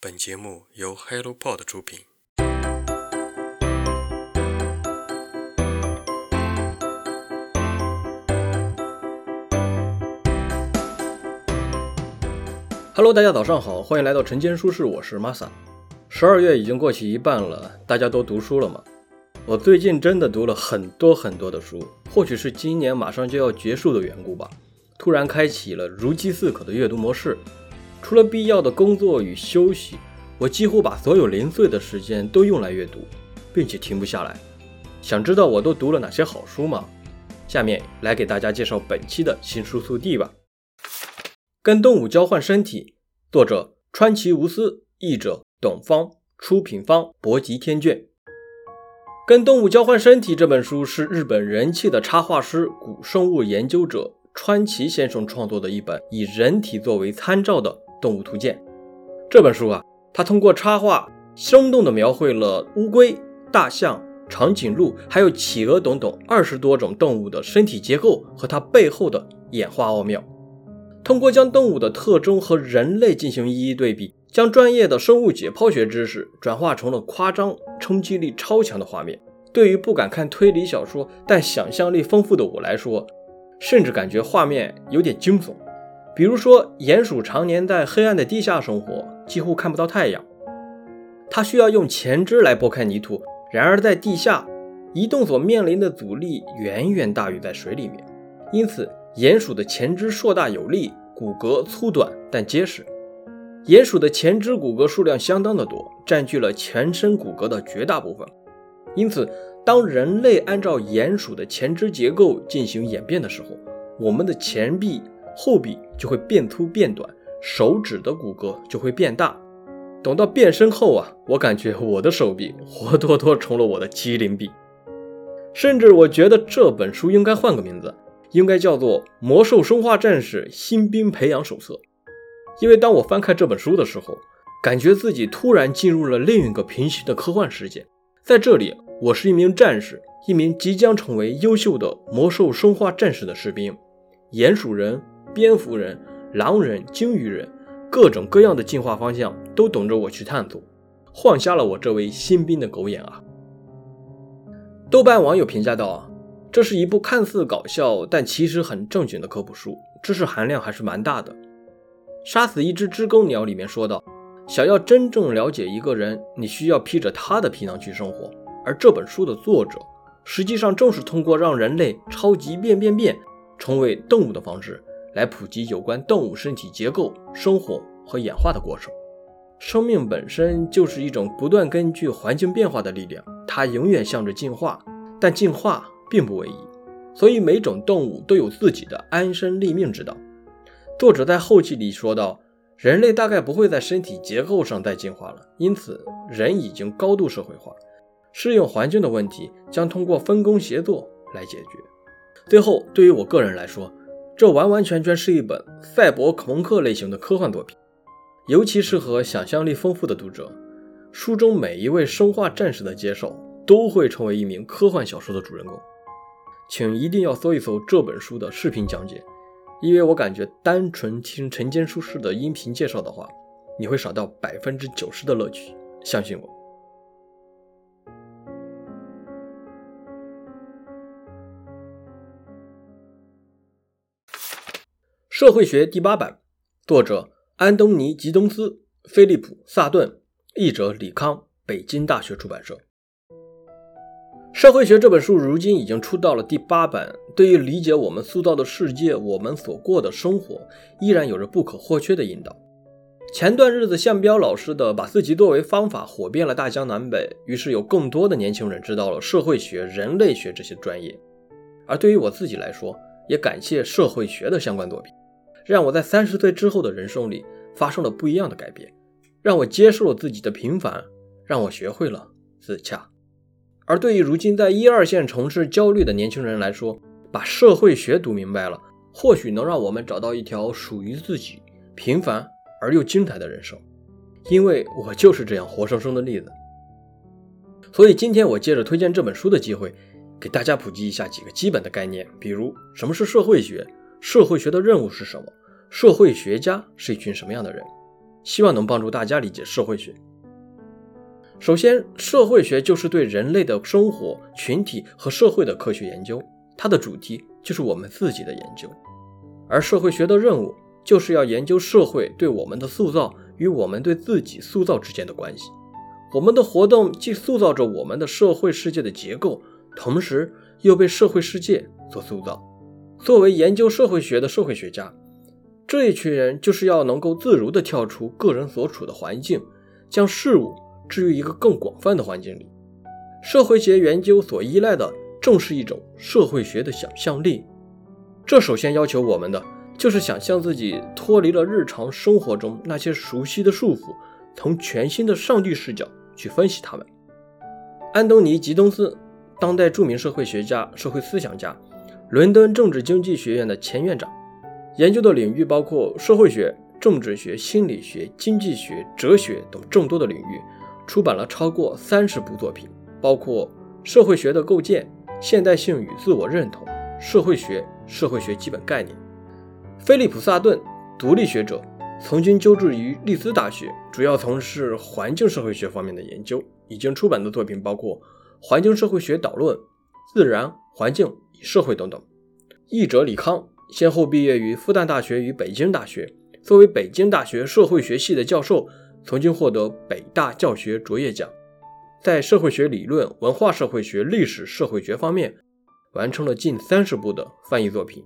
本节目由 HelloPod 出品。Hello，大家早上好，欢迎来到晨间书室，我是 Masa。十二月已经过去一半了，大家都读书了吗？我最近真的读了很多很多的书，或许是今年马上就要结束的缘故吧，突然开启了如饥似渴的阅读模式。除了必要的工作与休息，我几乎把所有零碎的时间都用来阅读，并且停不下来。想知道我都读了哪些好书吗？下面来给大家介绍本期的新书速递吧。跟动物交换身体，作者川崎无私，译者董方，出品方博吉天卷。跟动物交换身体这本书是日本人气的插画师、古生物研究者川崎先生创作的一本以人体作为参照的动物图鉴。这本书啊，它通过插画生动地描绘了乌龟、大象、长颈鹿还有企鹅等等二十多种动物的身体结构和它背后的演化奥妙。通过将动物的特征和人类进行一一对比，将专业的生物解剖学知识转化成了夸张、冲击力超强的画面。对于不敢看推理小说但想象力丰富的我来说，甚至感觉画面有点惊悚。比如说，鼹鼠常年在黑暗的地下生活，几乎看不到太阳，它需要用前肢来拨开泥土。然而，在地下移动所面临的阻力远远大于在水里面，因此。鼹鼠的前肢硕大有力，骨骼粗短但结实。鼹鼠的前肢骨骼数量相当的多，占据了全身骨骼的绝大部分。因此，当人类按照鼹鼠的前肢结构进行演变的时候，我们的前臂、后臂就会变粗变短，手指的骨骼就会变大。等到变身后啊，我感觉我的手臂活脱脱成了我的麒麟臂。甚至我觉得这本书应该换个名字。应该叫做《魔兽生化战士新兵培养手册》，因为当我翻开这本书的时候，感觉自己突然进入了另一个平行的科幻世界。在这里，我是一名战士，一名即将成为优秀的魔兽生化战士的士兵。鼹鼠人、蝙蝠人、狼人、鲸鱼人，各种各样的进化方向都等着我去探索，晃瞎了我这位新兵的狗眼啊！豆瓣网友评价道。啊这是一部看似搞笑，但其实很正经的科普书，知识含量还是蛮大的。杀死一只知更鸟里面说道：“想要真正了解一个人，你需要披着他的皮囊去生活。”而这本书的作者，实际上正是通过让人类超级变变变，成为动物的方式，来普及有关动物身体结构、生活和演化的过程。生命本身就是一种不断根据环境变化的力量，它永远向着进化，但进化。并不唯一，所以每种动物都有自己的安身立命之道。作者在后记里说道：“人类大概不会在身体结构上再进化了，因此人已经高度社会化，适应环境的问题将通过分工协作来解决。”最后，对于我个人来说，这完完全全是一本赛博朋克类型的科幻作品，尤其适合想象力丰富的读者。书中每一位生化战士的介绍都会成为一名科幻小说的主人公。请一定要搜一搜这本书的视频讲解，因为我感觉单纯听晨间书室的音频介绍的话，你会少掉百分之九十的乐趣，相信我。社会学第八版，作者安东尼·吉东斯、菲利普·萨顿，译者李康，北京大学出版社。社会学这本书如今已经出到了第八版，对于理解我们塑造的世界，我们所过的生活，依然有着不可或缺的引导。前段日子，向彪老师的把自己作为方法火遍了大江南北，于是有更多的年轻人知道了社会学、人类学这些专业。而对于我自己来说，也感谢社会学的相关作品，让我在三十岁之后的人生里发生了不一样的改变，让我接受了自己的平凡，让我学会了自洽。而对于如今在一二线城市焦虑的年轻人来说，把社会学读明白了，或许能让我们找到一条属于自己平凡而又精彩的人生。因为我就是这样活生生的例子。所以今天我借着推荐这本书的机会，给大家普及一下几个基本的概念，比如什么是社会学，社会学的任务是什么，社会学家是一群什么样的人。希望能帮助大家理解社会学。首先，社会学就是对人类的生活、群体和社会的科学研究，它的主题就是我们自己的研究。而社会学的任务就是要研究社会对我们的塑造与我们对自己塑造之间的关系。我们的活动既塑造着我们的社会世界的结构，同时又被社会世界所塑造。作为研究社会学的社会学家，这一群人就是要能够自如地跳出个人所处的环境，将事物。置于一个更广泛的环境里，社会学研究所依赖的正是一种社会学的想象力。这首先要求我们的就是想象自己脱离了日常生活中那些熟悉的束缚，从全新的上帝视角去分析他们。安东尼·吉东斯，当代著名社会学家、社会思想家，伦敦政治经济学院的前院长，研究的领域包括社会学、政治学、心理学、经济学、哲学等众多的领域。出版了超过三十部作品，包括《社会学的构建》《现代性与自我认同》《社会学》《社会学基本概念》。菲利普·萨顿，独立学者，曾经就职于利兹大学，主要从事环境社会学方面的研究。已经出版的作品包括《环境社会学导论》《自然环境与社会》等等。译者李康，先后毕业于复旦大学与北京大学，作为北京大学社会学系的教授。曾经获得北大教学卓越奖，在社会学理论、文化社会学、历史社会学方面完成了近三十部的翻译作品，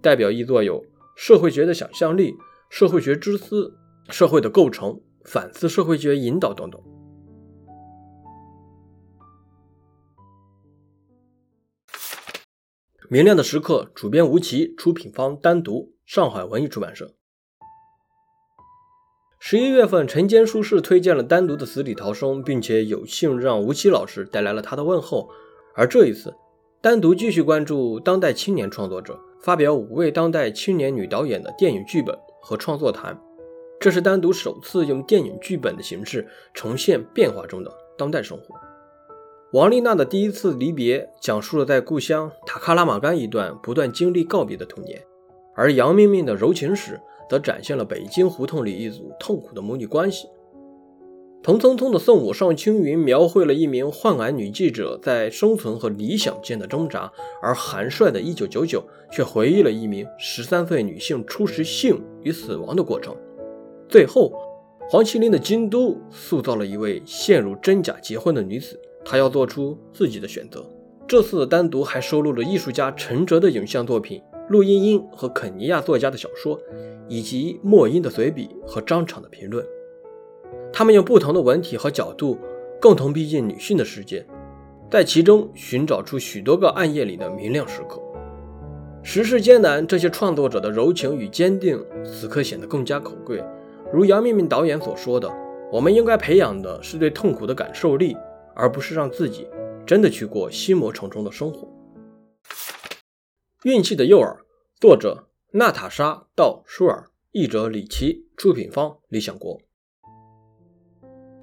代表译作有《社会学的想象力》《社会学之思》《社会的构成》《反思社会学引导》等等。明亮的时刻，主编吴奇，出品方单独，上海文艺出版社。十一月份，晨间书室推荐了单独的死里逃生，并且有幸让吴奇老师带来了他的问候。而这一次，单独继续关注当代青年创作者，发表五位当代青年女导演的电影剧本和创作谈。这是单独首次用电影剧本的形式重现变化中的当代生活。王丽娜的第一次离别，讲述了在故乡塔克拉玛干一段不断经历告别的童年，而杨明明的柔情史。则展现了北京胡同里一组痛苦的母女关系。童匆匆的送我上青云，描绘了一名患癌女记者在生存和理想间的挣扎；而韩帅的一九九九却回忆了一名十三岁女性初识性与死亡的过程。最后，黄麒麟的京都塑造了一位陷入真假结婚的女子，他要做出自己的选择。这次单独还收录了艺术家陈哲的影像作品。陆茵茵和肯尼亚作家的小说，以及莫因的随笔和张敞的评论，他们用不同的文体和角度，共同逼近女性的世界，在其中寻找出许多个暗夜里的明亮时刻。时事艰难，这些创作者的柔情与坚定，此刻显得更加可贵。如杨明明导演所说的：“我们应该培养的是对痛苦的感受力，而不是让自己真的去过心魔重重的生活。”运气的诱饵，作者娜塔莎·道舒尔，译者李琦，出品方理想国。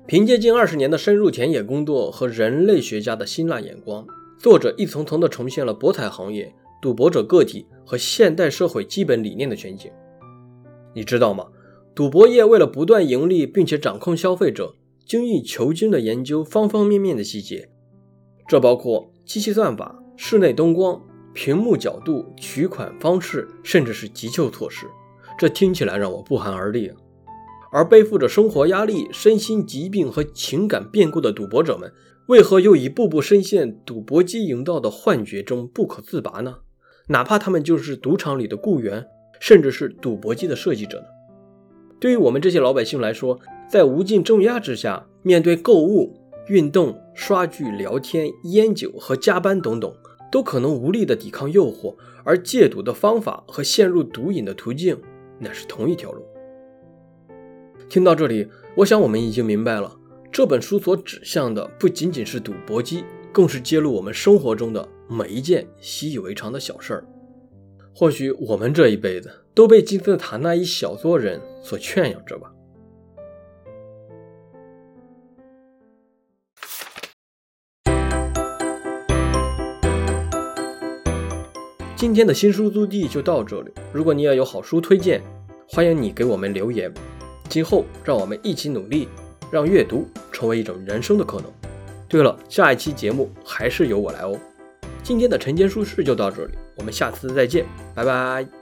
凭借近二十年的深入田野工作和人类学家的辛辣眼光，作者一层层地重现了博彩行业、赌博者个体和现代社会基本理念的全景。你知道吗？赌博业为了不断盈利，并且掌控消费者，精益求精地研究方方面面的细节，这包括机器算法、室内灯光。屏幕角度、取款方式，甚至是急救措施，这听起来让我不寒而栗。而背负着生活压力、身心疾病和情感变故的赌博者们，为何又一步步深陷赌博机营造的幻觉中不可自拔呢？哪怕他们就是赌场里的雇员，甚至是赌博机的设计者呢？对于我们这些老百姓来说，在无尽重压之下，面对购物、运动、刷剧、聊天、烟酒和加班等等。都可能无力的抵抗诱惑，而戒赌的方法和陷入毒瘾的途径，乃是同一条路。听到这里，我想我们已经明白了，这本书所指向的不仅仅是赌博机，更是揭露我们生活中的每一件习以为常的小事儿。或许我们这一辈子都被金字塔那一小撮人所圈养着吧。今天的新书租地就到这里。如果你也有好书推荐，欢迎你给我们留言。今后让我们一起努力，让阅读成为一种人生的可能。对了，下一期节目还是由我来哦。今天的晨间书事就到这里，我们下次再见，拜拜。